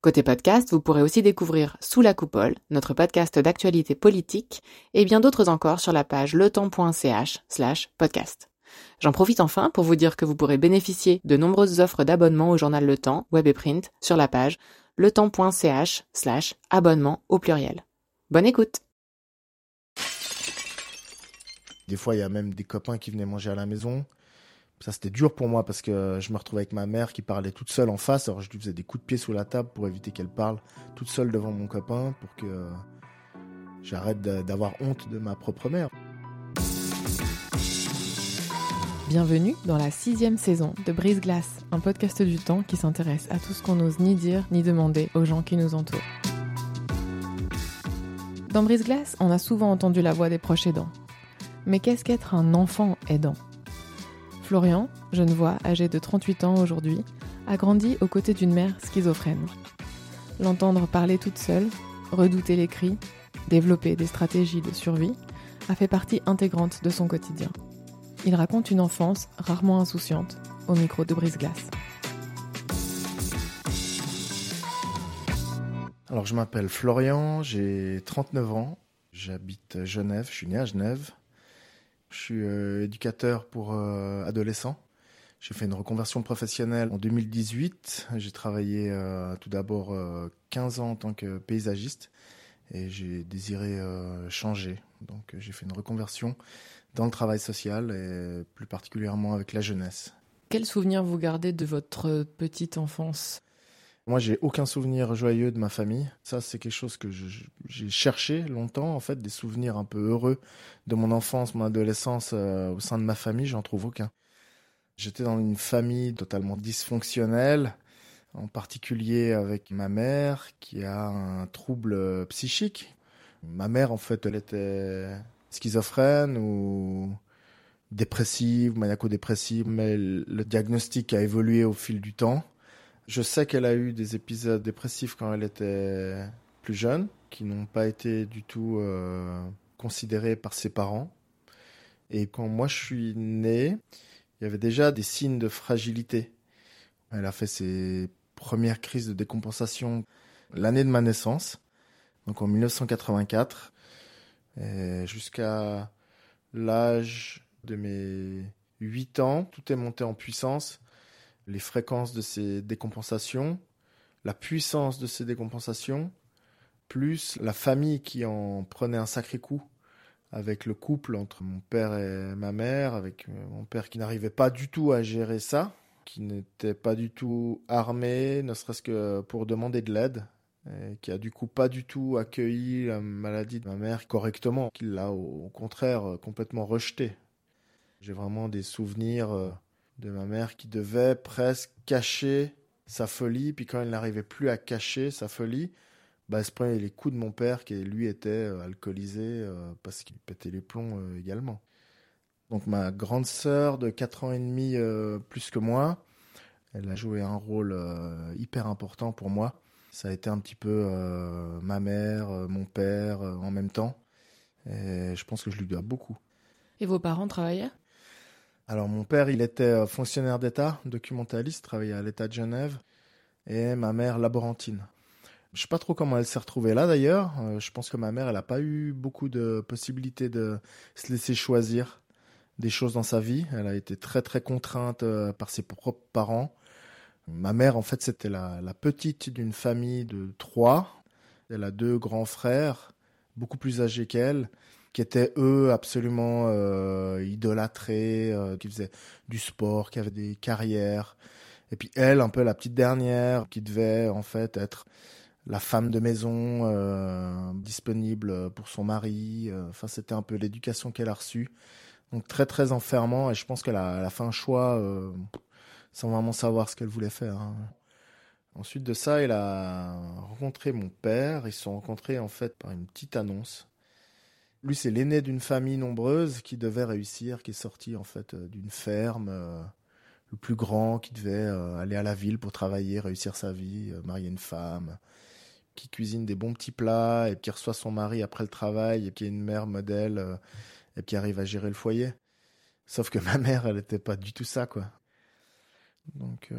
Côté podcast, vous pourrez aussi découvrir Sous la coupole, notre podcast d'actualité politique, et bien d'autres encore sur la page letemps.ch slash podcast. J'en profite enfin pour vous dire que vous pourrez bénéficier de nombreuses offres d'abonnement au journal Le Temps, web et print, sur la page letemps.ch slash abonnement au pluriel. Bonne écoute Des fois, il y a même des copains qui venaient manger à la maison. Ça, c'était dur pour moi parce que je me retrouvais avec ma mère qui parlait toute seule en face. Alors, je lui faisais des coups de pied sous la table pour éviter qu'elle parle toute seule devant mon copain pour que j'arrête d'avoir honte de ma propre mère. Bienvenue dans la sixième saison de Brise Glace, un podcast du temps qui s'intéresse à tout ce qu'on n'ose ni dire ni demander aux gens qui nous entourent. Dans Brise Glace, on a souvent entendu la voix des proches aidants. Mais qu'est-ce qu'être un enfant aidant? Florian, jeune voix âgé de 38 ans aujourd'hui, a grandi aux côtés d'une mère schizophrène. L'entendre parler toute seule, redouter les cris, développer des stratégies de survie, a fait partie intégrante de son quotidien. Il raconte une enfance rarement insouciante au micro de Brise-Glace. Alors je m'appelle Florian, j'ai 39 ans, j'habite Genève, je suis né à Genève. Je suis euh, éducateur pour euh, adolescents. J'ai fait une reconversion professionnelle en 2018. J'ai travaillé euh, tout d'abord 15 ans en tant que paysagiste et j'ai désiré changer. Donc j'ai fait une reconversion dans le travail social et plus particulièrement avec la jeunesse. Quels souvenirs vous gardez de votre petite enfance? Moi, j'ai aucun souvenir joyeux de ma famille. Ça, c'est quelque chose que j'ai cherché longtemps, en fait, des souvenirs un peu heureux de mon enfance, mon adolescence euh, au sein de ma famille. J'en trouve aucun. J'étais dans une famille totalement dysfonctionnelle, en particulier avec ma mère qui a un trouble psychique. Ma mère, en fait, elle était schizophrène ou dépressive, maniaco-dépressive, mais le diagnostic a évolué au fil du temps. Je sais qu'elle a eu des épisodes dépressifs quand elle était plus jeune, qui n'ont pas été du tout euh, considérés par ses parents. Et quand moi je suis né, il y avait déjà des signes de fragilité. Elle a fait ses premières crises de décompensation l'année de ma naissance, donc en 1984, jusqu'à l'âge de mes 8 ans, tout est monté en puissance les fréquences de ces décompensations, la puissance de ces décompensations, plus la famille qui en prenait un sacré coup avec le couple entre mon père et ma mère, avec euh, mon père qui n'arrivait pas du tout à gérer ça, qui n'était pas du tout armé, ne serait-ce que pour demander de l'aide, et qui a du coup pas du tout accueilli la maladie de ma mère correctement, qui l'a au contraire complètement rejetée. J'ai vraiment des souvenirs euh, de ma mère qui devait presque cacher sa folie, puis quand elle n'arrivait plus à cacher sa folie, bah, elle se prenait les coups de mon père qui lui était euh, alcoolisé euh, parce qu'il pétait les plombs euh, également. Donc ma grande sœur de 4 ans et demi plus que moi, elle a joué un rôle hyper important pour moi. Ça a été un petit peu ma mère, mon père en même temps. Et je pense que je lui dois beaucoup. Et vos parents travaillaient? Alors mon père, il était euh, fonctionnaire d'État, documentaliste, travaillait à l'État de Genève, et ma mère laborantine. Je sais pas trop comment elle s'est retrouvée là d'ailleurs. Euh, je pense que ma mère, elle n'a pas eu beaucoup de possibilités de se laisser choisir des choses dans sa vie. Elle a été très très contrainte euh, par ses propres parents. Ma mère, en fait, c'était la, la petite d'une famille de trois. Elle a deux grands frères, beaucoup plus âgés qu'elle qui étaient eux absolument euh, idolâtrés, euh, qui faisaient du sport, qui avaient des carrières. Et puis elle, un peu la petite dernière, qui devait en fait être la femme de maison euh, disponible pour son mari. Enfin, c'était un peu l'éducation qu'elle a reçue. Donc très très enfermant. Et je pense qu'elle a, fait un choix sans vraiment savoir ce qu'elle voulait faire. Hein. Ensuite de ça, elle a rencontré mon père. Ils se sont rencontrés en fait par une petite annonce Lui, c'est l'aîné d'une famille nombreuse qui devait réussir, qui est sorti en fait euh, d'une ferme, euh, le plus grand, qui devait euh, aller à la ville pour travailler, réussir sa vie, marier une femme, qui cuisine des bons petits plats et qui reçoit son mari après le travail et qui est une mère modèle et qui arrive à gérer le foyer. Sauf que ma mère, elle n'était pas du tout ça, quoi. Donc,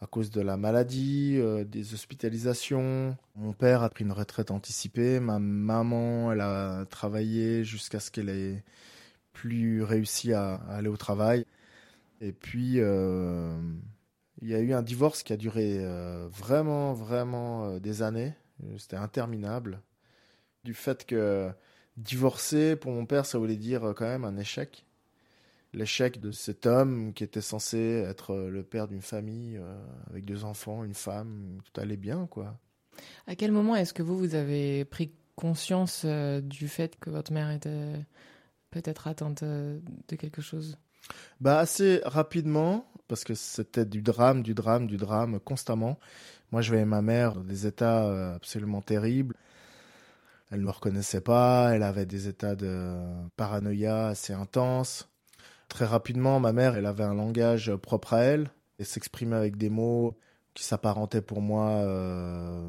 à cause de la maladie, euh, des hospitalisations. Mon père a pris une retraite anticipée. Ma maman, elle a travaillé jusqu'à ce qu'elle ait plus réussi à, aller au travail. Et puis, euh, il y a eu un divorce qui a duré euh, vraiment, vraiment des années. C'était interminable. Du fait que divorcer, pour mon père, ça voulait dire quand même un échec l'échec de cet homme qui était censé être le père d'une famille euh, avec deux enfants, une femme, tout allait bien, quoi. À quel moment est-ce que vous, vous avez pris conscience euh, du fait que votre mère était peut-être atteinte euh, de quelque chose? Bah assez rapidement, parce que c'était du drame, du drame, du drame constamment. Moi, je voyais ma mère dans des états absolument terribles. Elle ne me reconnaissait pas, elle avait des états de paranoïa assez intenses. Très rapidement, ma mère, elle avait un langage propre à elle et s'exprimait avec des mots qui s'apparentaient pour moi euh,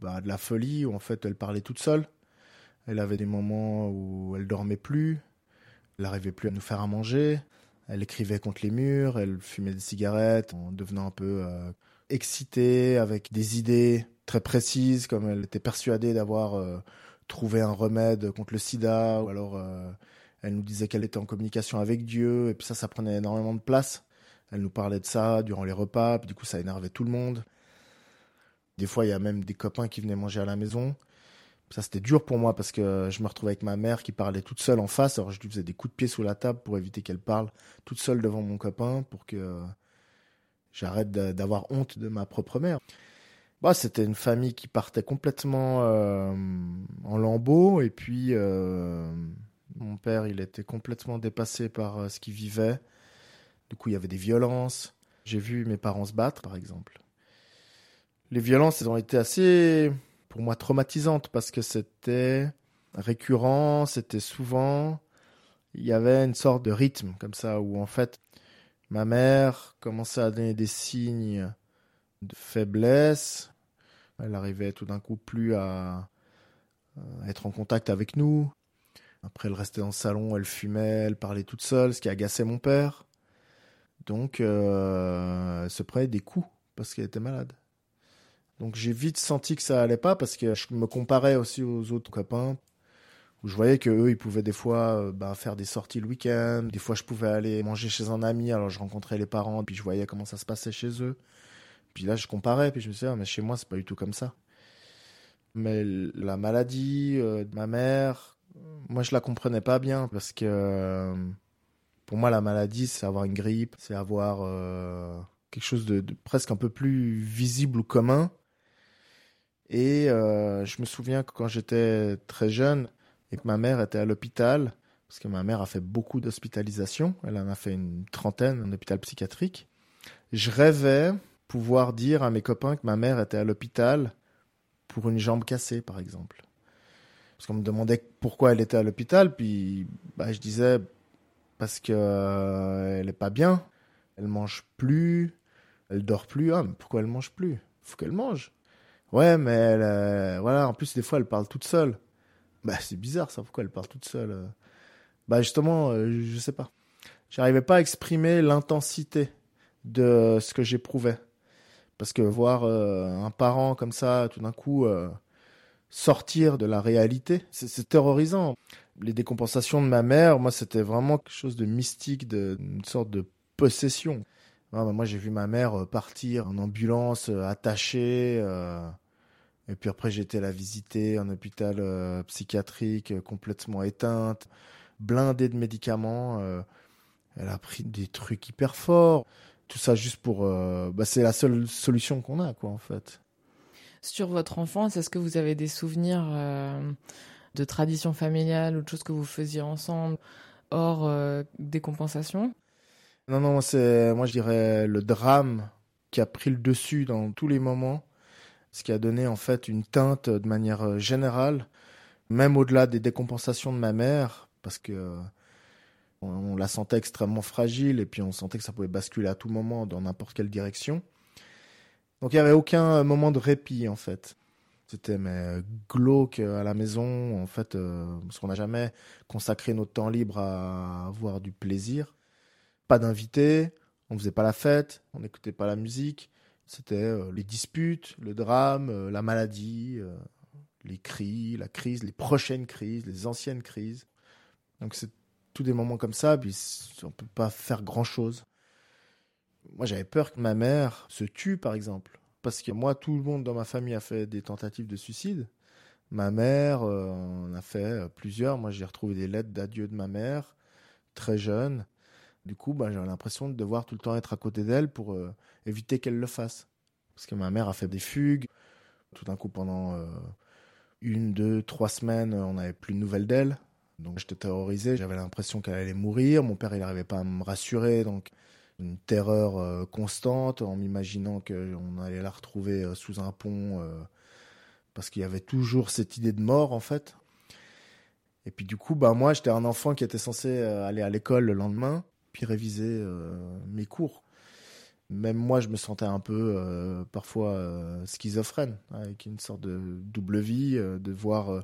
bah, à de la folie, où en fait elle parlait toute seule. Elle avait des moments où elle dormait plus, elle n'arrivait plus à nous faire à manger, elle écrivait contre les murs, elle fumait des cigarettes en devenant un peu euh, excitée avec des idées très précises, comme elle était persuadée d'avoir euh, trouvé un remède contre le sida, ou alors elle nous disait qu'elle était en communication avec Dieu, et puis ça, ça prenait énormément de place. Elle nous parlait de ça durant les repas, puis du coup, ça énervait tout le monde. Des fois, il y a même des copains qui venaient manger à la maison. Ça, c'était dur pour moi parce que je me retrouvais avec ma mère qui parlait toute seule en face. Alors, je lui faisais des coups de pied sous la table pour éviter qu'elle parle toute seule devant mon copain pour que j'arrête d'avoir honte de ma propre mère. Bah, c'était une famille qui partait complètement euh, en lambeaux et puis euh, mon père, il était complètement dépassé par euh, ce qu'il vivait. Du coup, il y avait des violences. J'ai vu mes parents se battre, par exemple. Les violences, elles ont été assez, pour moi, traumatisantes parce que c'était récurrent, c'était souvent. Il y avait une sorte de rythme comme ça où, en fait, ma mère commençait à donner des signes de faiblesse. Elle arrivait tout d'un coup plus à être en contact avec nous. Après, elle restait dans le salon, elle fumait, elle parlait toute seule, ce qui agaçait mon père. Donc, euh, elle se prenait des coups parce qu'elle était malade. Donc, j'ai vite senti que ça allait pas parce que je me comparais aussi aux autres copains où je voyais que eux, ils pouvaient des fois euh, bah, faire des sorties le week-end. Des fois, je pouvais aller manger chez un ami, alors je rencontrais les parents, puis je voyais comment ça se passait chez eux. Puis là, je comparais, puis je me disais, ah, mais chez moi, c'est pas du tout comme ça. Mais la maladie euh, de ma mère, moi, je la comprenais pas bien parce que euh, pour moi, la maladie, c'est avoir une grippe, c'est avoir euh, quelque chose de, presque un peu plus visible ou commun. Et euh, je me souviens que quand j'étais très jeune et que ma mère était à l'hôpital, parce que ma mère a fait beaucoup d'hospitalisations, elle en a fait une trentaine en hôpital psychiatrique, je rêvais pouvoir dire à mes copains que ma mère était à l'hôpital pour une jambe cassée, par exemple. Parce qu'on me demandait pourquoi elle était à l'hôpital, puis bah, je disais parce que euh, elle est pas bien, elle mange plus, elle dort plus. Ah, mais pourquoi elle mange plus? Faut qu'elle mange. Ouais, mais elle, euh, voilà. En plus, des fois, elle parle toute seule. Bah, c'est bizarre ça. Pourquoi elle parle toute seule euh? Bah, justement, je sais pas. J'arrivais pas à exprimer l'intensité de ce que j'éprouvais. Parce que voir un parent comme ça, tout d'un coup, sortir de la réalité. C'est terrorisant. Les décompensations de ma mère, moi, c'était vraiment quelque chose de mystique, de, une sorte de possession. moi, j'ai vu ma mère euh, partir en ambulance, euh, attachée. Euh, et puis après, été la visiter en hôpital psychiatrique, complètement éteinte, blindée de médicaments. elle a pris des trucs hyper forts. Tout ça juste pour... bah, c'est la seule solution qu'on a, quoi, en fait sur votre enfance, est-ce que vous avez des souvenirs euh, de traditions familiales ou de choses que vous faisiez ensemble hors euh, des compensations? Non, non, c'est moi je dirais le drame qui a pris le dessus dans tous les moments, ce qui a donné en fait une teinte de manière euh, générale Même au-delà des décompensations de ma mère, parce que on, la sentait extrêmement fragile et puis on sentait que ça pouvait basculer à tout moment dans n'importe quelle direction. Donc il n'y avait aucun moment de répit en fait. C'était mais glauque à la maison en fait euh, parce qu'on n'a jamais consacré notre temps libre à avoir du plaisir. Pas d'invités, on faisait pas la fête, on n'écoutait pas la musique. C'était euh, les disputes, le drame, euh, la maladie, les cris, la crise, les prochaines crises, les anciennes crises. Donc c'est tous des moments comme ça, puis on peut pas faire grand chose. Moi, j'avais peur que ma mère se tue, par exemple. Parce que moi, tout le monde dans ma famille a fait des tentatives de suicide. Ma mère euh, en a fait euh, plusieurs. Moi, j'ai retrouvé des lettres d'adieu de ma mère, très jeune. Du coup, ben, j'avais l'impression de devoir tout le temps être à côté d'elle pour euh, éviter qu'elle le fasse. Parce que ma mère a fait des fugues. Tout d'un coup, pendant une, deux, trois semaines, on n'avait plus de nouvelles d'elle. Donc j'étais terrorisé, j'avais l'impression qu'elle allait mourir. Mon père, il n'arrivait pas à me rassurer, donc une terreur euh, constante en m'imaginant qu'on allait la retrouver euh, sous un pont, euh, parce qu'il y avait toujours cette idée de mort en fait. Et puis du coup, bah moi, j'étais un enfant qui était censé aller à l'école le lendemain, puis réviser mes cours. Même moi, je me sentais un peu parfois schizophrène, avec une sorte de double vie, de voir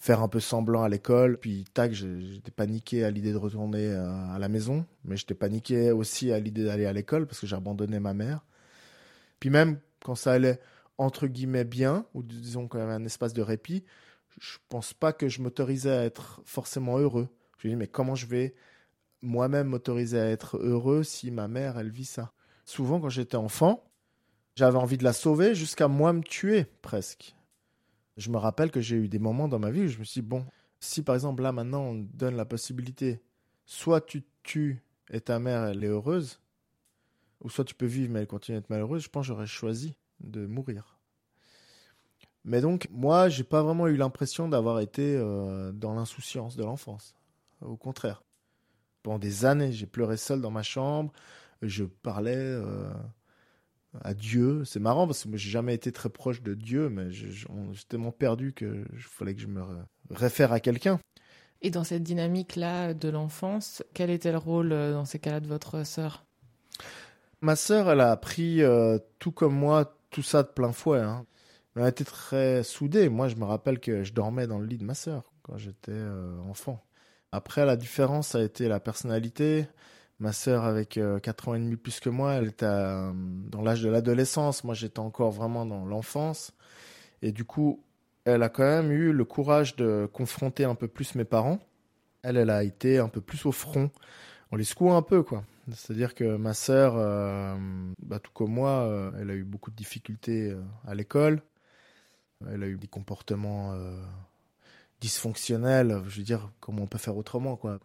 faire un peu semblant à l'école. Puis tac, j'étais paniqué à l'idée de retourner euh, à la maison, mais j'étais paniqué aussi à l'idée d'aller à l'école parce que j'ai abandonné ma mère. Puis même quand ça allait entre guillemets bien, ou disons quand même un espace de répit, je pense pas que je m'autorisais à être forcément heureux. Je me dis mais comment je vais moi-même m'autoriser à être heureux si ma mère elle vit ça? Souvent quand j'étais enfant, j'avais envie de la sauver jusqu'à moi me tuer presque je me rappelle que j'ai eu des moments dans ma vie où je me suis dit, bon, si par exemple là maintenant on donne la possibilité, soit tu tues et ta mère elle est heureuse, ou soit tu peux vivre mais elle continue d'être malheureuse, je pense j'aurais choisi de mourir. Mais donc moi j'ai pas vraiment eu l'impression d'avoir été euh, dans l'insouciance de l'enfance. Au contraire. Pendant des années j'ai pleuré seul dans ma chambre, je parlais... Euh, à Dieu. C'est marrant parce que j'ai jamais été très proche de Dieu, mais j'étais tellement perdu que il fallait que je me réfère à quelqu'un. Et dans cette dynamique-là de l'enfance, quel était le rôle euh, dans ces cas-là de votre sœur? Ma sœur, elle a appris euh, tout comme moi tout ça de plein fouet. Hein. Elle a été très soudée. Moi, je me rappelle que je dormais dans le lit de ma sœur quand j'étais euh, enfant. Après, la différence a été la personnalité. Ma sœur, avec euh, 4 ans et demi plus que moi, elle était euh, dans l'âge de l'adolescence. Moi, j'étais encore vraiment dans l'enfance. Et du coup, elle a quand même eu le courage de confronter un peu plus mes parents. Elle, elle a été un peu plus au front. On les secoue un peu, quoi. C'est-à-dire que ma sœur, euh, bah, tout comme moi, euh, elle a eu beaucoup de difficultés à l'école. Elle a eu des comportements dysfonctionnels. Je veux dire, comment on peut faire autrement, quoi?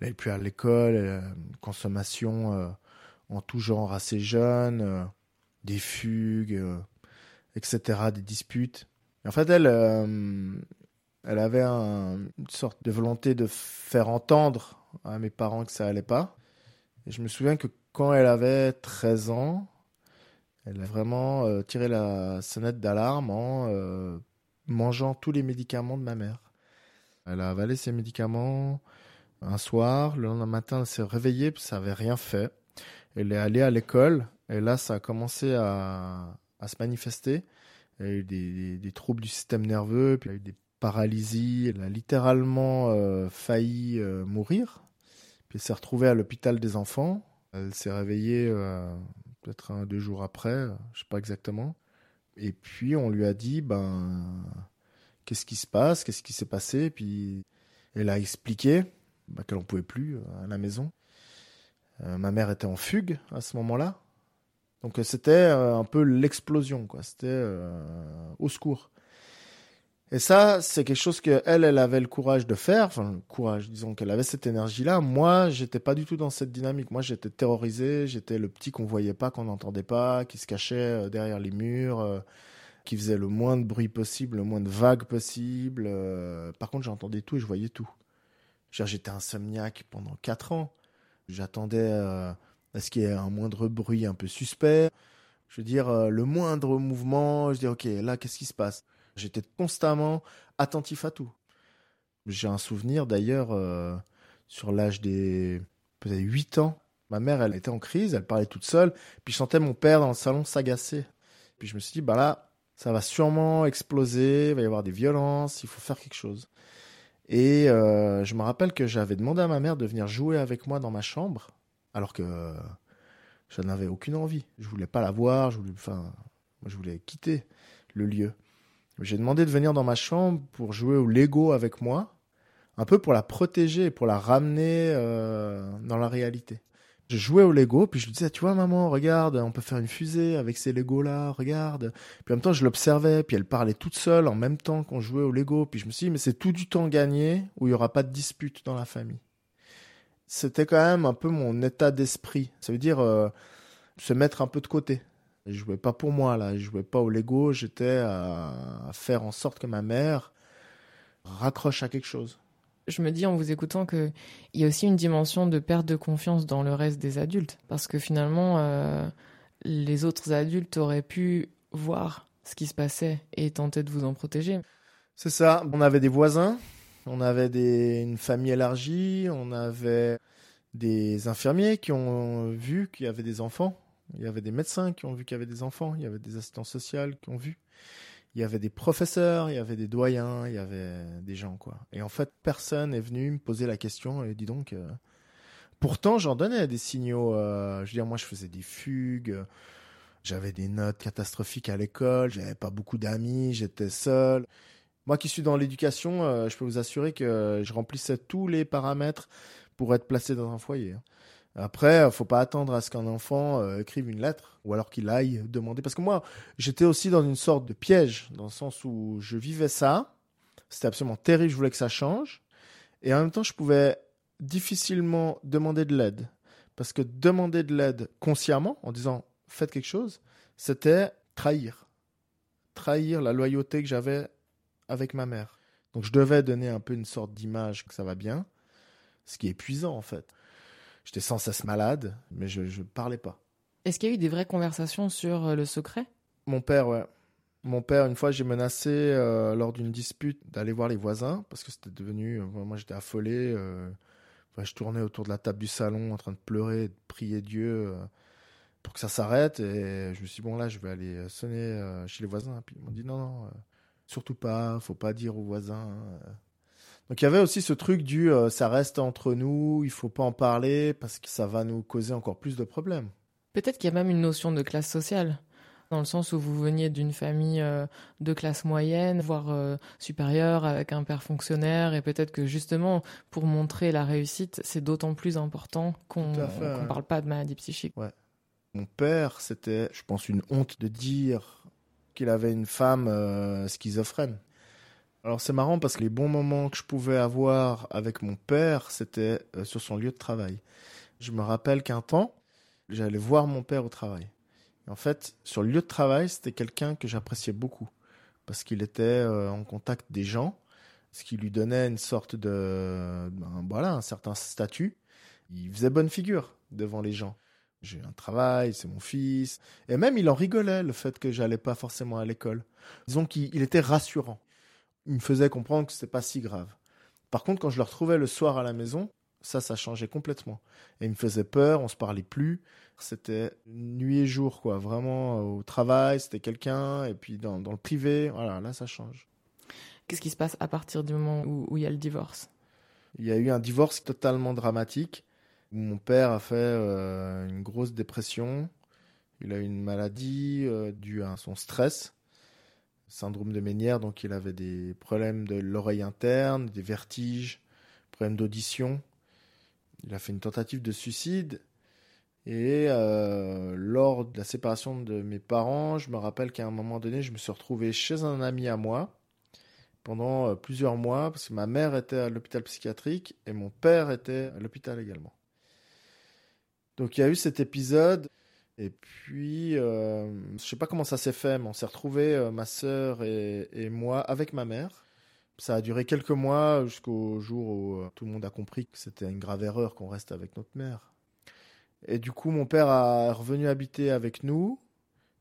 Elle n'est plus à l'école, euh, consommation euh, en tout genre assez jeune, euh, des fugues, etc., des disputes. en fait, elle, elle avait une sorte de volonté de faire entendre à mes parents que ça allait pas. Et je me souviens que quand elle avait 13 ans, elle a vraiment tiré la sonnette d'alarme en mangeant tous les médicaments de ma mère. Elle a avalé ses médicaments, un soir, le lendemain matin, elle s'est réveillée, puis ça n'avait rien fait. Elle est allée à l'école, et là, ça a commencé à, se manifester. Elle a eu des, troubles du système nerveux, puis elle a eu des paralysies. Elle a littéralement euh, failli euh, mourir. Puis elle s'est retrouvée à l'hôpital des enfants. Elle s'est réveillée euh, peut-être un, deux jours après, je sais pas exactement. Et puis on lui a dit, ben, qu'est-ce qui se passe, qu'est-ce qui s'est passé? Puis elle a expliqué. Bah, qu'elle n'en pouvait plus euh, à la maison. Euh, ma mère était en fugue à ce moment-là. Donc euh, c'était un peu l'explosion, quoi. C'était au secours. Et ça, c'est quelque chose que elle, avait le courage de faire. Enfin, courage, disons qu'elle avait cette énergie-là. Moi, j'étais pas du tout dans cette dynamique. Moi, j'étais terrorisé. J'étais le petit qu'on voyait pas, qu'on n'entendait pas, qui se cachait derrière les murs, qui faisait le moins de bruit possible, le moins de vagues possible. par contre, j'entendais tout et je voyais tout. J'étais insomniaque pendant 4 ans. J'attendais euh, à ce qu'il y ait un moindre bruit un peu suspect? Je veux dire, euh, le moindre mouvement, je dis, ok, là, qu'est-ce qui se passe? J'étais constamment attentif à tout. J'ai un souvenir d'ailleurs euh, sur l'âge des peut-être 8 ans. Ma mère, elle était en crise, elle parlait toute seule. Puis je sentais mon père dans le salon s'agacer. Puis je me suis dit, bah là, ça va sûrement exploser, il va y avoir des violences, il faut faire quelque chose. Et euh, je me rappelle que j'avais demandé à ma mère de venir jouer avec moi dans ma chambre, alors que je n'avais aucune envie. Je voulais pas la voir, je voulais, enfin, je voulais quitter le lieu. J'ai demandé de venir dans ma chambre pour jouer au Lego avec moi, un peu pour la protéger, pour la ramener euh, dans la réalité. Je jouais au Lego, puis je lui disais, tu vois, maman, regarde, on peut faire une fusée avec ces Lego-là, regarde. Puis en même temps, je l'observais, puis elle parlait toute seule en même temps qu'on jouait au Lego. Puis je me suis dit, mais c'est tout du temps gagné où il n'y aura pas de dispute dans la famille. C'était quand même un peu mon état d'esprit. Ça veut dire euh, se mettre un peu de côté. Je jouais pas pour moi, là. Je jouais pas au Lego. J'étais à faire en sorte que ma mère raccroche à quelque chose je me dis en vous écoutant qu'il y a aussi une dimension de perte de confiance dans le reste des adultes. Parce que finalement, euh, les autres adultes auraient pu voir ce qui se passait et tenter de vous en protéger. C'est ça. On avait des voisins, on avait une famille élargie, on avait des infirmiers qui ont vu qu'il y avait des enfants. Il y avait des médecins qui ont vu qu'il y avait des enfants. Il y avait des assistants sociaux qui ont vu il y avait des professeurs, il y avait des doyens, il y avait des gens, quoi. Et en fait, personne est venu me poser la question, et dis donc, euh, pourtant, j'en donnais des signaux, euh, je veux dire, moi, je faisais des fugues, j'avais des notes catastrophiques à l'école, j'avais pas beaucoup d'amis, j'étais seul. Moi qui suis dans l'éducation, euh, je peux vous assurer que je remplissais tous les paramètres pour être placé dans un foyer. Après, faut pas attendre à ce qu'un enfant euh, écrive une lettre ou alors qu'il aille demander. Parce que moi, j'étais aussi dans une sorte de piège, dans le sens où je vivais ça. C'était absolument terrible, je voulais que ça change. Et en même temps, je pouvais difficilement demander de l'aide. Parce que demander de l'aide consciemment, en disant faites quelque chose, c'était trahir. Trahir la loyauté que j'avais avec ma mère. Donc je devais donner un peu une sorte d'image que ça va bien, ce qui est épuisant en fait. J'étais sans cesse malade, mais je ne parlais pas. Est-ce qu'il y a eu des vraies conversations sur euh, le secret? Mon père, ouais. Mon père, une fois, j'ai menacé euh, lors d'une dispute d'aller voir les voisins parce que c'était devenu. Euh, moi, j'étais affolé. je tournais autour de la table du salon en train de pleurer, de prier Dieu pour que ça s'arrête. Et je me suis dit, bon, là, je vais aller sonner chez les voisins. Puis ils m'ont dit, non, non, surtout pas, faut pas dire aux voisins. Donc il y avait aussi ce truc du euh, ça reste entre nous, il faut pas en parler parce que ça va nous causer encore plus de problèmes. Peut-être qu'il y a même une notion de classe sociale dans le sens où vous veniez d'une famille euh, de classe moyenne, voire euh, supérieure, avec un père fonctionnaire, et peut-être que justement, pour montrer la réussite, c'est d'autant plus important qu'on ne parle pas de maladie psychique. Ouais. Mon père, c'était, je pense, une honte de dire qu'il avait une femme schizophrène. Alors c'est marrant parce que les bons moments que je pouvais avoir avec mon père, c'était euh, sur son lieu de travail. Je me rappelle qu'un temps, j'allais voir mon père au travail. en fait, sur le lieu de travail, c'était quelqu'un que j'appréciais beaucoup parce qu'il était euh, en contact des gens, ce qui lui donnait une sorte de, ben, voilà, un certain statut. Il faisait bonne figure devant les gens. J'ai un travail, c'est mon fils. Et même, il en rigolait, le fait que j'allais pas forcément à l'école. Disons qu'il était rassurant me faisait comprendre que c'était pas si grave. Par contre, quand je le retrouvais le soir à la maison, ça, ça changeait complètement. Et il me faisait peur, on se parlait plus. C'était nuit et jour, quoi. Vraiment, au travail, c'était quelqu'un, et puis dans, le privé, voilà, là, ça change. Qu'est-ce qui se passe à partir du moment où, il y a le divorce? Il y a eu un divorce totalement dramatique. mon père a fait euh, une grosse dépression. Il a eu une maladie euh, due à son stress syndrome de Ménière, donc il avait des problèmes de l'oreille interne, des vertiges, problèmes d'audition. Il a fait une tentative de suicide. Et euh, lors de la séparation de mes parents, je me rappelle qu'à un moment donné, je me suis retrouvé chez un ami à moi pendant euh, plusieurs mois, parce que ma mère était à l'hôpital psychiatrique et mon père était à l'hôpital également. Donc il y a eu cet épisode et puis, euh, je sais pas comment ça s'est fait, mais on s'est retrouvés, euh, ma sœur et, moi, avec ma mère. Ça a duré quelques mois jusqu'au jour où euh, tout le monde a compris que c'était une grave erreur qu'on reste avec notre mère. Et du coup, mon père a revenu habiter avec nous.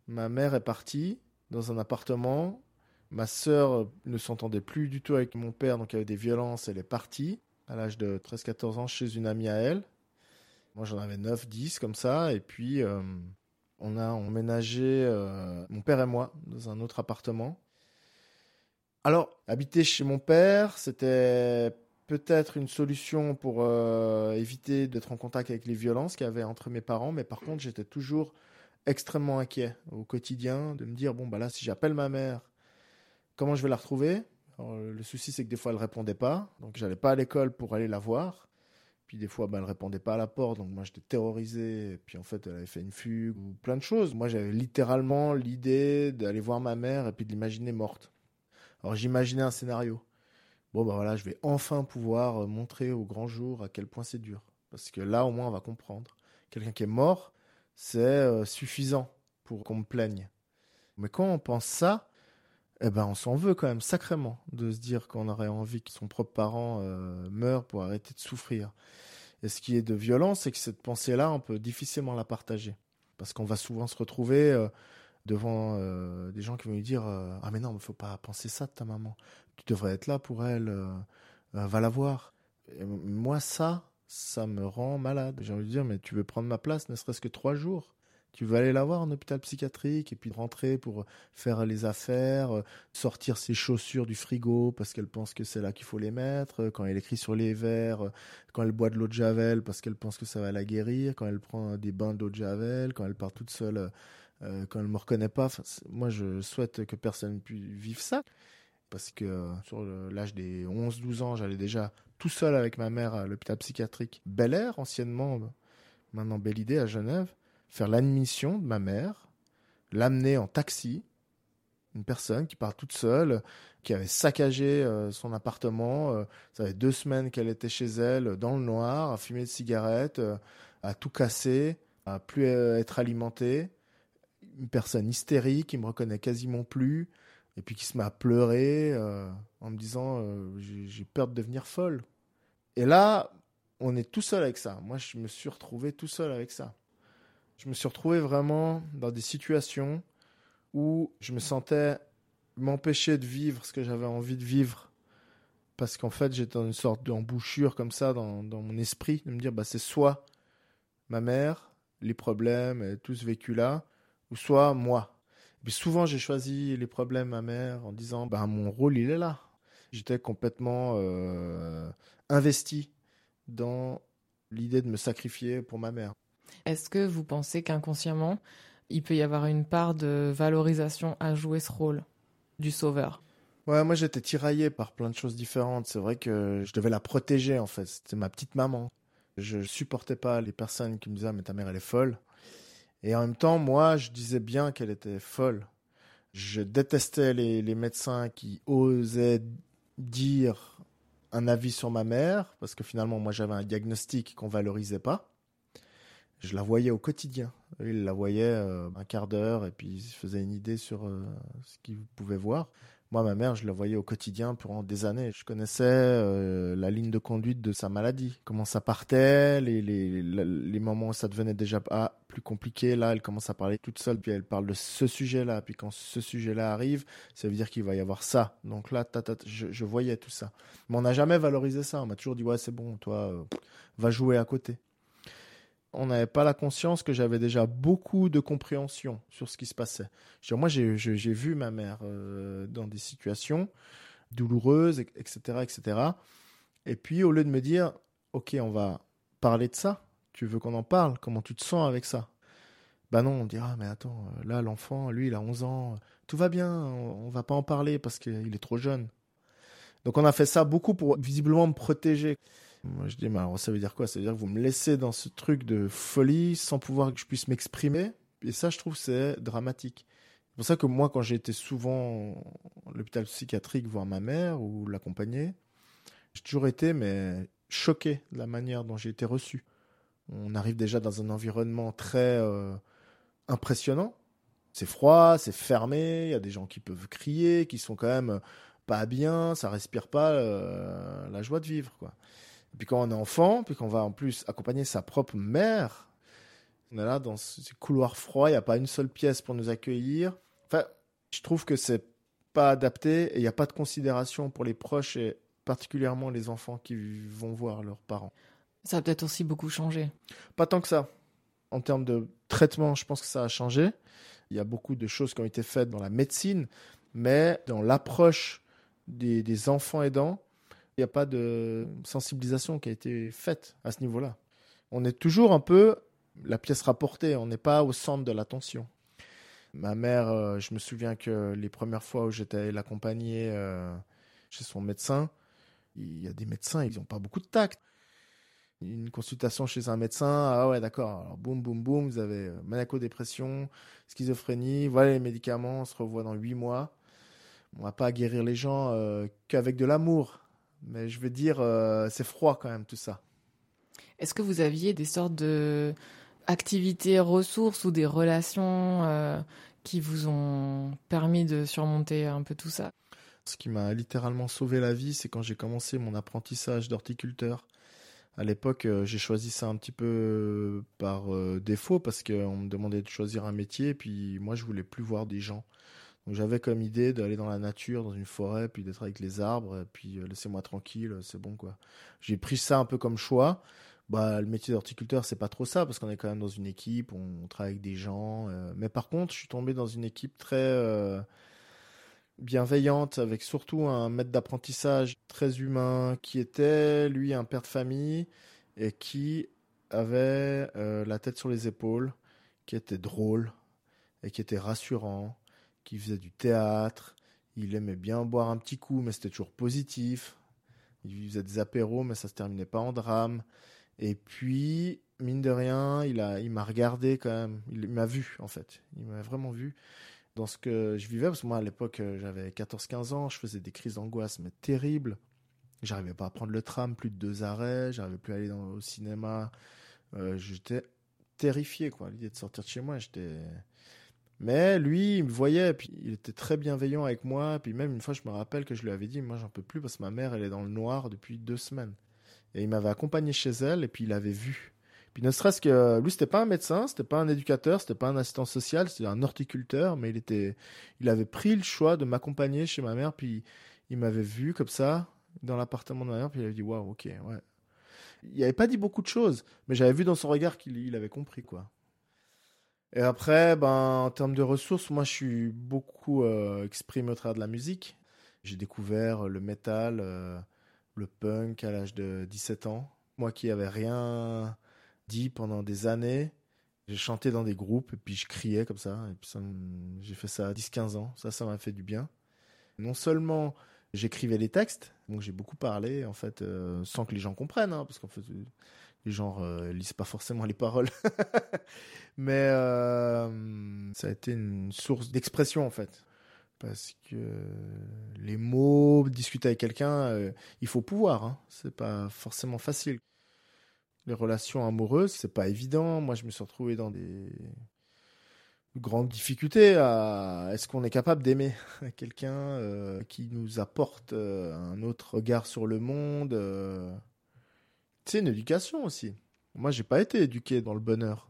Ma mère est partie dans un appartement. Ma sœur ne s'entendait plus du tout avec mon père, donc il y avait des violences. Elle est partie à l'âge de 13-14 ans chez une amie à elle. Moi, j'en avais 9, 10 comme ça. Et puis, euh, on a emménagé, euh, mon père et moi, dans un autre appartement. Alors, habiter chez mon père, c'était peut-être une solution pour euh, éviter d'être en contact avec les violences qu'il y avait entre mes parents. Mais par contre, j'étais toujours extrêmement inquiet au quotidien de me dire, bon, bah là, si j'appelle ma mère, comment je vais la retrouver? Le souci, c'est que des fois, elle répondait pas. Donc, j'allais pas à l'école pour aller la voir. Puis des fois, ben, elle répondait pas à la porte, donc moi j'étais terrorisé. Et puis en fait, elle avait fait une fugue ou plein de choses. Moi, j'avais littéralement l'idée d'aller voir ma mère et puis de l'imaginer morte. Alors j'imaginais un scénario. Bon, ben voilà, je vais enfin pouvoir euh, montrer au grand jour à quel point c'est dur. Parce que là, au moins, on va comprendre. Quelqu'un qui est mort, c'est euh, suffisant pour qu'on me plaigne. Mais quand on pense ça, eh ben, on s'en veut quand même sacrément de se dire qu'on aurait envie que son propre parent euh, meure pour arrêter de souffrir. Et ce qui est de violent, c'est que cette pensée-là, on peut difficilement la partager. Parce qu'on va souvent se retrouver euh, devant euh, des gens qui vont lui dire Ah, mais non, il ne faut pas penser ça de ta maman. Tu devrais être là pour elle. va la voir. Moi, ça, ça me rend malade. J'ai envie de dire Mais tu veux prendre ma place, ne serait-ce que trois jours? Tu veux aller la voir en hôpital psychiatrique et puis rentrer pour faire les affaires, euh, sortir ses chaussures du frigo parce qu'elle pense que c'est là qu'il faut les mettre, euh, quand elle écrit sur les verres, euh, quand elle boit de l'eau de javel parce qu'elle pense que ça va la guérir, quand elle prend des bains d'eau de javel, quand elle part toute seule, quand elle me reconnaît pas. moi, je souhaite que personne puisse vivre ça parce que sur l'âge des 11-12 ans, j'allais déjà tout seul avec ma mère à l'hôpital psychiatrique Bel Air, anciennement, maintenant Belle Idée à Genève faire l'admission de ma mère, l'amener en taxi, une personne qui part toute seule, qui avait saccagé euh, son appartement. Euh, ça fait deux semaines qu'elle était chez elle, dans le noir, à fumer de cigarettes, euh, à tout casser, à plus être alimentée. Une personne hystérique qui me reconnaît quasiment plus, et puis qui se met à pleurer en me disant j'ai peur de devenir folle. Et là, on est tout seul avec ça. Moi, je me suis retrouvé tout seul avec ça je me suis retrouvé vraiment dans des situations où je me sentais m'empêcher de vivre ce que j'avais envie de vivre. Parce qu'en fait, j'étais dans une sorte d'embouchure comme ça dans, mon esprit, de me dire, bah, c'est soit ma mère, les problèmes et tout ce vécu-là, ou soit moi. Et souvent, j'ai choisi les problèmes ma mère en disant, bah, mon rôle, il est là. J'étais complètement euh, investi dans l'idée de me sacrifier pour ma mère. Est-ce que vous pensez qu'inconsciemment, il peut y avoir une part de valorisation à jouer ce rôle du sauveur? Moi j'étais tiraillé par plein de choses différentes. C'est vrai que je devais la protéger en fait. C'était ma petite maman. Je supportais pas les personnes qui me disaient ah, mais ta mère elle est folle. Et en même temps, moi je disais bien qu'elle était folle. Je détestais les, les médecins qui osaient dire un avis sur ma mère parce que finalement moi j'avais un diagnostic qu'on valorisait pas je la voyais au quotidien. Il la voyait euh, un quart d'heure et puis il se faisait une idée sur euh, ce qu'il pouvait voir. Moi, ma mère, je la voyais au quotidien pendant des années. Je connaissais euh, la ligne de conduite de sa maladie, comment ça partait, les, les, les moments où ça devenait déjà plus compliqué. Là, elle commence à parler toute seule, puis elle parle de ce sujet-là. Puis quand ce sujet-là arrive, ça veut dire qu'il va y avoir ça. Donc là, je, je, voyais tout ça. Mais on n'a jamais valorisé ça. On m'a toujours dit, ouais, c'est bon, toi, va jouer à côté on n'avait pas la conscience que j'avais déjà beaucoup de compréhension sur ce qui se passait. moi, j'ai vu ma mère euh, dans des situations douloureuses, etc., etc. Et puis, au lieu de me dire, OK, on va parler de ça, tu veux qu'on en parle? Comment tu te sens avec ça Ben non, on dira, mais attends, euh, là, l'enfant, lui, il a 11 ans, tout va bien, on, ne va pas en parler parce qu'il est trop jeune. Donc, on a fait ça beaucoup pour visiblement me protéger. Moi, je alors, ça veut dire quoi? Ça veut dire que vous me laissez dans ce truc de folie sans pouvoir que je puisse m'exprimer? Et ça, je trouve, c'est dramatique. C'est pour ça que moi, quand j'ai été souvent à l'hôpital psychiatrique voir ma mère ou l'accompagner, j'ai toujours été mais choqué de la manière dont j'ai été reçu. On arrive déjà dans un environnement très euh, impressionnant. C'est froid, c'est fermé, il y a des gens qui peuvent crier, qui sont quand même pas bien, ça respire pas euh, la joie de vivre, quoi. Et puis quand on est enfant, puis qu'on va en plus accompagner sa propre mère, on est là dans ce couloir froid, il n'y a pas une seule pièce pour nous accueillir. Enfin, je trouve que c'est pas adapté et il n'y a pas de considération pour les proches et particulièrement les enfants qui vont voir leurs parents. Ça a peut-être aussi beaucoup changé. Pas tant que ça. En termes de traitement, je pense que ça a changé. Il y a beaucoup de choses qui ont été faites dans la médecine, mais dans l'approche des, des enfants aidants, il n'y a pas de sensibilisation qui a été faite à ce niveau-là. On est toujours un peu la pièce rapportée, on n'est pas au centre de l'attention. Ma mère, euh, je me souviens que les premières fois où j'étais l'accompagner euh, chez son médecin, il y a des médecins, ils n'ont pas beaucoup de tact. Une consultation chez un médecin, ah ouais, d'accord, alors boum, boum, boum, vous avez euh, maniaco-dépression, schizophrénie, voilà les médicaments, on se revoit dans huit mois. On va pas guérir les gens qu'avec de l'amour, mais je veux dire, c'est froid quand même tout ça. Est-ce que vous aviez des sortes de activités ressources ou des relations euh, qui vous ont permis de surmonter un peu tout ça? Ce qui m'a littéralement sauvé la vie, c'est quand j'ai commencé mon apprentissage d'horticulteur. À l'époque, euh, j'ai choisi ça un petit peu euh, par défaut parce qu'on me demandait de choisir un métier, et puis moi je voulais plus voir des gens. J'avais comme idée d'aller dans la nature, dans une forêt, puis d'être avec les arbres, puis laissez-moi tranquille, c'est bon quoi. J'ai pris ça un peu comme choix bah, le métier d'horticulteur, c'est pas trop ça, parce qu'on est quand même dans une équipe, on, travaille avec des gens. Euh, mais par contre, je suis tombé dans une équipe très euh, bienveillante, avec surtout un maître d'apprentissage très humain, qui était, lui, un père de famille, et qui avait euh, la tête sur les épaules, qui était drôle, et qui était rassurant, qui faisait du théâtre. Il aimait bien boire un petit coup, mais c'était toujours positif. Il faisait des apéros, mais ça se terminait pas en drame. Et puis, mine de rien, il a, il m'a regardé quand même. Il m'a vu, en fait. Il m'a vraiment vu dans ce que je vivais. Parce que moi, à l'époque, euh, j'avais 14-15 ans. Je faisais des crises d'angoisse, mais terribles. J'arrivais pas à prendre le tram, plus de deux arrêts. J'arrivais plus à aller au cinéma. Euh, j'étais terrifié, quoi. L'idée de sortir de chez moi, j'étais. Mais lui, il me voyait, puis il était très bienveillant avec moi. Puis même une fois, je me rappelle que je lui avais dit, moi, j'en peux plus parce que ma mère, elle est dans le noir depuis deux semaines. Et il m'avait accompagné chez elle et puis il avait vu. Puis ne serait-ce que lui, c'était pas un médecin, c'était pas un éducateur, c'était pas un assistant social, c'était un horticulteur, mais il était, il avait pris le choix de m'accompagner chez ma mère, puis il m'avait vu comme ça dans l'appartement de ma mère, puis il avait dit waouh, ok, ouais. Il n'avait pas dit beaucoup de choses, mais j'avais vu dans son regard qu'il avait compris quoi. Et après, ben en termes de ressources, moi je suis beaucoup euh, exprimé au travers de la musique. J'ai découvert le métal. Euh, le punk à l'âge de 17 ans. Moi qui avais rien dit pendant des années, j'ai chanté dans des groupes et puis je criais comme ça. Et puis j'ai fait ça à 10-15 ans. Ça, ça m'a fait du bien. Non seulement j'écrivais les textes, donc j'ai beaucoup parlé en fait euh, sans que les gens comprennent, hein, parce qu'en fait les gens euh, lisent pas forcément les paroles. Mais euh, ça a été une source d'expression en fait parce que les mots, discuter avec quelqu'un, euh, il faut pouvoir. Hein. C'est pas forcément facile. Les relations amoureuses, c'est pas évident. Moi, je me suis retrouvé dans des grandes difficultés. Est-ce qu'on est capable d'aimer quelqu'un euh, qui nous apporte un autre regard sur le monde C'est une éducation aussi. Moi, j'ai pas été éduqué dans le bonheur.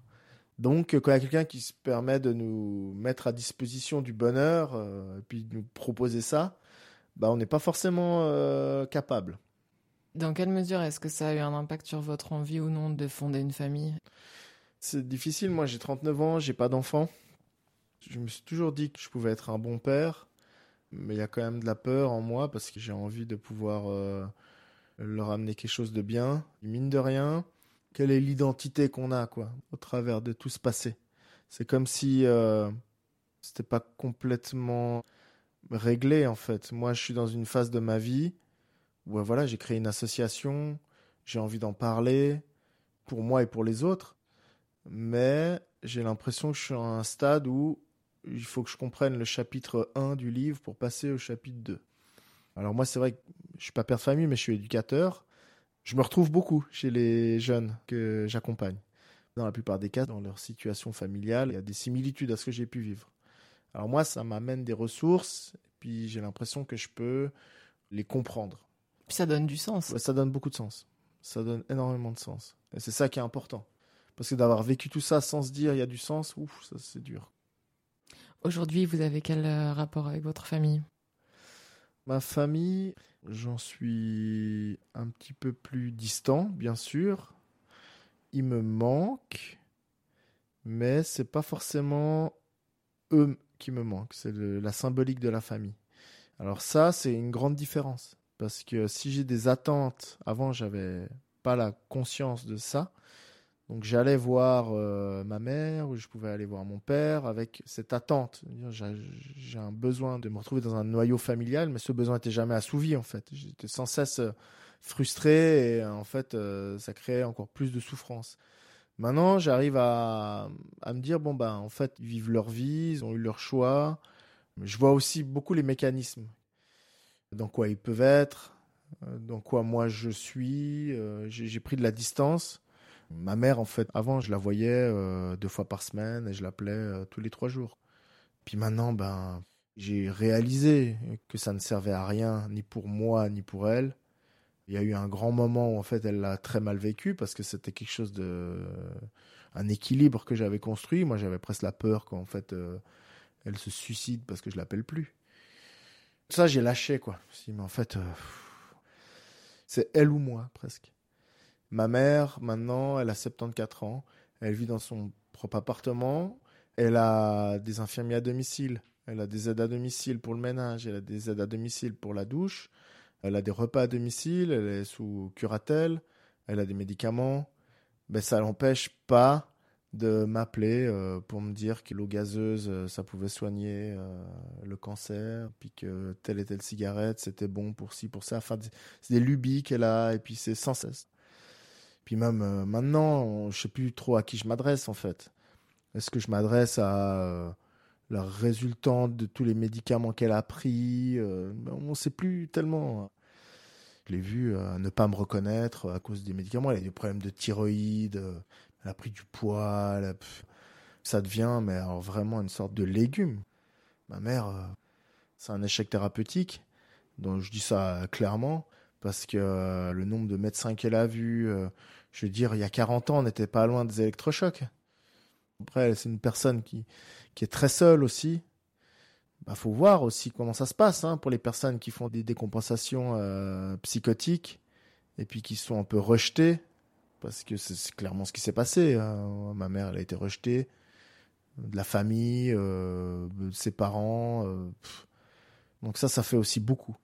Donc, quand il y a quelqu'un qui se permet de nous mettre à disposition du bonheur, euh, et puis de nous proposer ça, bah, on n'est pas forcément euh, capable. Dans quelle mesure est-ce que ça a eu un impact sur votre envie ou non de fonder une famille? C'est difficile. Moi, j'ai 39 ans, j'ai pas d'enfant. Je me suis toujours dit que je pouvais être un bon père, mais il y a quand même de la peur en moi parce que j'ai envie de pouvoir euh, leur amener quelque chose de bien. Mine de rien, quelle est l'identité qu'on a quoi au travers de tout ce passé? C'est comme si euh, c'était pas complètement réglé en fait. Moi, je suis dans une phase de ma vie où voilà, j'ai créé une association, j'ai envie d'en parler pour moi et pour les autres, mais j'ai l'impression que je suis à un stade où il faut que je comprenne le chapitre 1 du livre pour passer au chapitre 2. Alors moi, c'est vrai que je suis pas père de famille, mais je suis éducateur je me retrouve beaucoup chez les jeunes que j'accompagne. Dans la plupart des cas, dans leur situation familiale, il y a des similitudes à ce que j'ai pu vivre. Alors moi, ça m'amène des ressources, et puis j'ai l'impression que je peux les comprendre. Puis ça donne du sens. ça donne beaucoup de sens. Ça donne énormément de sens. Et c'est ça qui est important. Parce que d'avoir vécu tout ça sans se dire il y a du sens, ouf, ça c'est dur. Aujourd'hui, vous avez quel euh, rapport avec votre famille? Ma famille, j'en suis un petit peu plus distant, bien sûr. Il me manque, mais c'est pas forcément eux qui me manquent, c'est la symbolique de la famille. Alors ça, c'est une grande différence. Parce que si j'ai des attentes, avant j'avais pas la conscience de ça. Donc j'allais voir euh, ma mère ou je pouvais aller voir mon père avec cette attente. J'ai un besoin de me retrouver dans un noyau familial, mais ce besoin n'était jamais assouvi en fait. J'étais sans cesse euh, frustré et en fait euh, ça créait encore plus de souffrance. Maintenant j'arrive à, à me dire bon ben en fait ils vivent leur vie, ils ont eu leur choix. Je vois aussi beaucoup les mécanismes dans quoi ils peuvent être, euh, dans quoi moi je suis. Euh, j'ai pris de la distance. Ma mère, en fait, avant, je la voyais euh, deux fois par semaine et je l'appelais tous les trois jours. Puis maintenant, ben, j'ai réalisé que ça ne servait à rien, ni pour moi, ni pour elle. Il y a eu un grand moment où, en fait, elle l'a très mal vécu parce que c'était quelque chose de. un équilibre que j'avais construit. Moi, j'avais presque la peur qu'en fait, elle se suicide parce que je l'appelle plus. Ça, j'ai lâché, quoi. mais en fait, euh, c'est elle ou moi, presque. Ma mère, maintenant, elle a 74 ans. Elle vit dans son propre appartement. Elle a des infirmiers à domicile. Elle a des aides à domicile pour le ménage. Elle a des aides à domicile pour la douche. Elle a des repas à domicile. Elle est sous curatelle. Elle a des médicaments. Ben, ça l'empêche pas de m'appeler euh, pour me dire que l'eau gazeuse, euh, ça pouvait soigner euh, le cancer, puis que telle et telle cigarette, c'était bon pour ci, pour ça. Enfin, c'est des lubies qu'elle a, et puis c'est sans cesse. Puis même maintenant, je sais plus trop à qui je m'adresse en fait. Est-ce que je m'adresse à la résultante de tous les médicaments qu'elle a pris On ne sait plus tellement. Je l'ai vu ne pas me reconnaître à cause des médicaments. Elle a des problèmes de thyroïde elle a pris du poids, ça devient mais alors vraiment une sorte de légume. Ma mère, euh, c'est un échec thérapeutique, donc je dis ça clairement, parce que euh, le nombre de médecins qu'elle a vus, euh, je veux dire, il y a 40 ans, n'était pas loin des électrochocs. Après, c'est une personne qui, qui est très seule aussi. Bah, faut voir aussi comment ça se passe hein, pour les personnes qui font des décompensations psychotiques et puis qui sont un peu rejetées parce que c'est clairement ce qui s'est passé. Hein. Ma mère, elle a été rejetée de la famille, euh, de ses parents. Euh, donc ça, ça fait aussi beaucoup.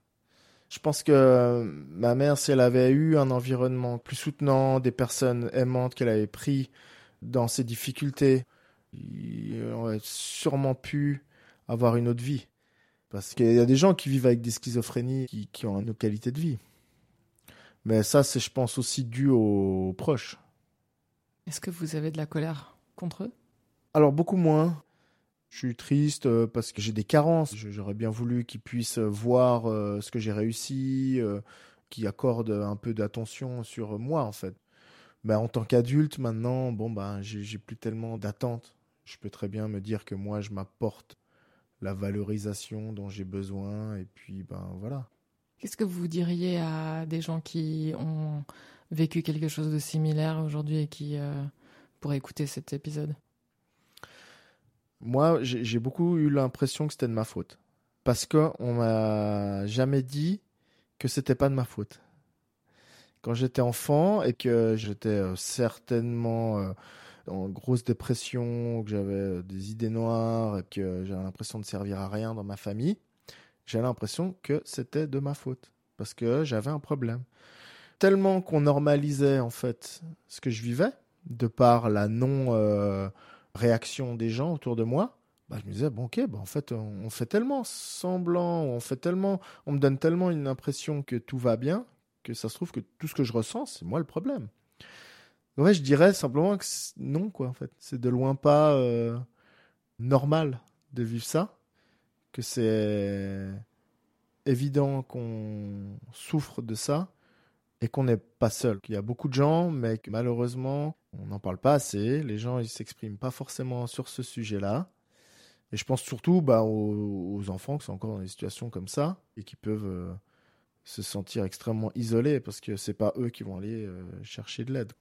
Je pense que ma mère, si elle avait eu un environnement plus soutenant, des personnes aimantes qu'elle avait pris dans ses difficultés, elle aurait sûrement pu avoir une autre vie. Parce qu'il y a des gens qui vivent avec des schizophrénies qui, qui ont une autre qualité de vie. Mais ça, c'est, je pense, aussi dû aux proches. Est-ce que vous avez de la colère contre eux? Alors, beaucoup moins. Je suis triste euh, parce que j'ai des carences. J'aurais bien voulu qu'ils puissent voir euh, ce que j'ai réussi, euh, qu'ils accordent un peu d'attention sur moi, en fait. Mais en tant qu'adulte, maintenant, bon, ben, j'ai plus tellement d'attentes. Je peux très bien me dire que moi, je m'apporte la valorisation dont j'ai besoin, et puis, ben, voilà. Qu'est-ce que vous diriez à des gens qui ont vécu quelque chose de similaire aujourd'hui et qui euh, pourraient écouter cet épisode? Moi, j'ai beaucoup eu l'impression que c'était de ma faute. Parce qu'on m'a jamais dit que c'était pas de ma faute. Quand j'étais enfant et que j'étais euh, certainement euh, en grosse dépression, que j'avais des idées noires et que j'avais l'impression de servir à rien dans ma famille, j'ai l'impression que c'était de ma faute parce que j'avais un problème. Tellement qu'on normalisait en fait ce que je vivais de par la non euh, réaction des gens autour de moi. Bah, je me disais bon ok bah, en fait on fait tellement semblant on fait tellement on me donne tellement une impression que tout va bien que ça se trouve que tout ce que je ressens c'est moi le problème ouais je dirais simplement que non quoi en fait c'est de loin pas euh, normal de vivre ça que c'est évident qu'on souffre de ça et qu'on n'est pas seul. Qu'il y a beaucoup de gens, mais que malheureusement, on n'en parle pas assez. Les gens, ils s'expriment pas forcément sur ce sujet-là. Et je pense surtout bah, aux, enfants qui sont encore dans des situations comme ça et qui peuvent euh, se sentir extrêmement isolés parce que c'est pas eux qui vont aller euh, chercher de l'aide.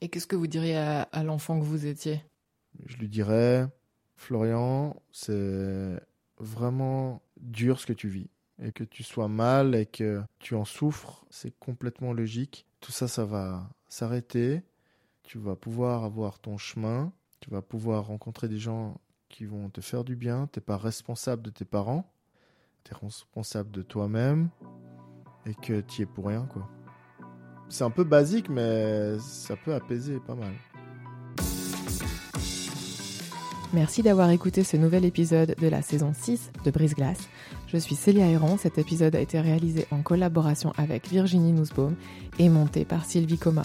Et qu'est-ce que vous diriez à l'enfant que vous étiez? Je lui dirais, Florian, c'est vraiment dur ce que tu vis. et que tu sois mal et que tu en souffres, c'est complètement logique. Tout ça, ça va s'arrêter. Tu vas pouvoir avoir ton chemin. Tu vas pouvoir rencontrer des gens qui vont te faire du bien. Tu n'es pas responsable de tes parents. Tu es responsable de toi-même et que tu es pour rien, quoi. C'est un peu basique, mais ça peut apaiser pas mal. Merci d'avoir écouté ce nouvel épisode de la saison 6 de Brise Glace. Je suis Célia Héron. Cet épisode a été réalisé en collaboration avec Virginie Nussbaum et monté par Sylvie Coma.